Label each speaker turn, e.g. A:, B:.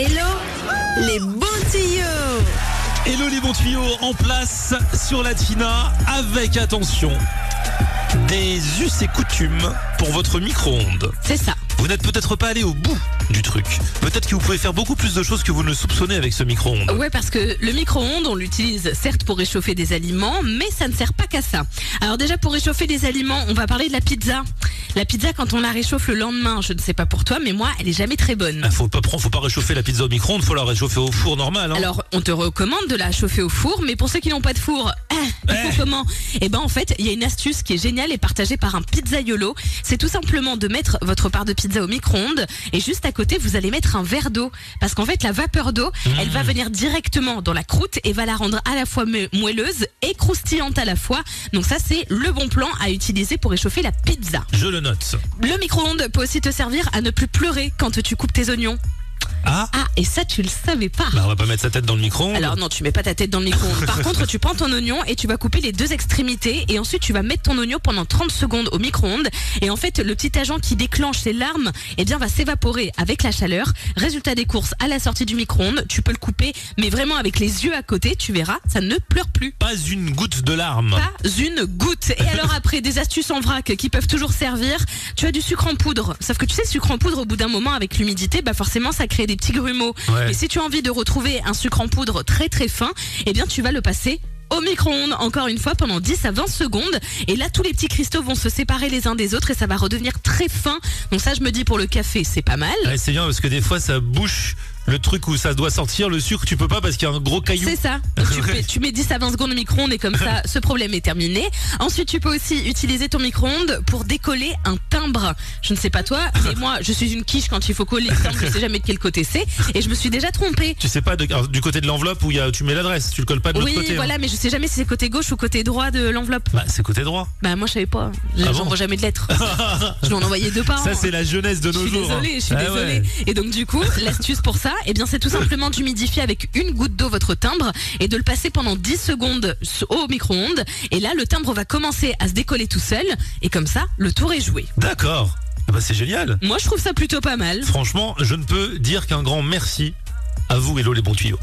A: Hello les bons tuyaux
B: Hello les bons tuyaux en place sur la Tina avec attention des us et coutumes pour votre micro-ondes.
A: C'est ça.
B: Vous n'êtes peut-être pas allé au bout du truc. Peut-être que vous pouvez faire beaucoup plus de choses que vous ne le soupçonnez avec ce micro-ondes.
A: Ouais, parce que le micro-ondes, on l'utilise certes pour réchauffer des aliments, mais ça ne sert pas qu'à ça. Alors déjà, pour réchauffer des aliments, on va parler de la pizza. La pizza, quand on la réchauffe le lendemain, je ne sais pas pour toi, mais moi, elle est jamais très bonne.
B: Ah, faut pas prendre, faut pas réchauffer la pizza au micro-ondes, faut la réchauffer au four normal. Hein.
A: Alors, on te recommande de la chauffer au four, mais pour ceux qui n'ont pas de four, il faut comment Eh ben, en fait, il y a une astuce qui est géniale et partagée par un pizzaiolo. C'est tout simplement de mettre votre part de pizza au micro-ondes et juste à côté, vous allez mettre un verre d'eau. Parce qu'en fait, la vapeur d'eau, elle va venir directement dans la croûte et va la rendre à la fois moelleuse et croustillante à la fois. Donc ça, c'est le bon plan à utiliser pour réchauffer la pizza.
B: Je le note.
A: Le micro-ondes peut aussi te servir à ne plus pleurer quand tu coupes tes oignons.
B: Ah,
A: Ah, et ça, tu le savais pas.
B: bah on va pas mettre sa tête dans le micro-ondes.
A: Alors non, tu mets pas ta tête dans le micro-ondes. Par contre, tu prends ton oignon et tu vas couper les deux extrémités et ensuite tu vas mettre ton oignon pendant 30 secondes au micro-ondes et en fait, le petit agent qui déclenche les larmes, eh bien va s'évaporer avec la chaleur. Résultat des courses à la sortie du micro-ondes, tu peux le couper mais vraiment avec les yeux à côté, tu verras, ça ne pleure plus.
B: Pas une goutte de larmes.
A: Pas une goutte. Et alors après, des astuces en vrac qui peuvent toujours servir. Tu as du sucre en poudre. Sauf que tu sais, le sucre en poudre, au bout d'un moment, avec l'humidité, bah forcément, ça crée des petits grumeaux.
B: Ouais.
A: Mais si tu as envie de retrouver un sucre en poudre très très fin, eh bien, tu vas le passer au micro-ondes encore une fois pendant 10 à 20 secondes et là tous les petits cristaux vont se séparer les uns des autres et ça va redevenir très fin donc ça je me dis pour le café c'est pas mal
B: Ouais, c'est bien parce que des fois ça bouche le truc où ça doit sortir, le sucre tu peux pas parce qu'il y a un gros caillou.
A: C'est ça. Tu, mets 10 à 20 secondes au micro-ondes et comme ça, ce problème est terminé. Ensuite, tu peux aussi utiliser ton micro-ondes pour décoller un timbre. Je ne sais pas toi, mais moi, je suis une quiche quand il faut coller le timbre, je sais jamais de quel côté c'est. Et je me suis déjà trompée.
B: Tu sais pas de- alors, du côté de l'enveloppe où il y a, tu mets l'adresse, tu le colles pas de l'autre
A: Oui,
B: côté. hein.
A: voilà, mais je sais jamais si c'est côté gauche ou côté droit de l'enveloppe.
B: Bah, c'est côté droit.
A: Bah, moi, je savais pas.
B: Ah bon
A: J'envoie jamais de lettres. je dois en envoyer deux par.
B: Ça c'est la jeunesse de nos jours. hein.
A: désolée, je suis
B: Ah
A: désolée.
B: ouais.
A: Et donc du coup, l'astuce pour ça, eh bien c'est tout simplement d'humidifier avec une goutte d'eau votre timbre et de le passer pendant 10 secondes au micro-ondes. Et là, le timbre va commencer à se décoller tout seul. Et comme ça, le tour est joué.
B: D'accord. Ah Bah, c'est génial.
A: Moi, je trouve ça plutôt pas mal.
B: Franchement, je ne peux dire qu'un grand merci à vous, Hello les bons tuyaux.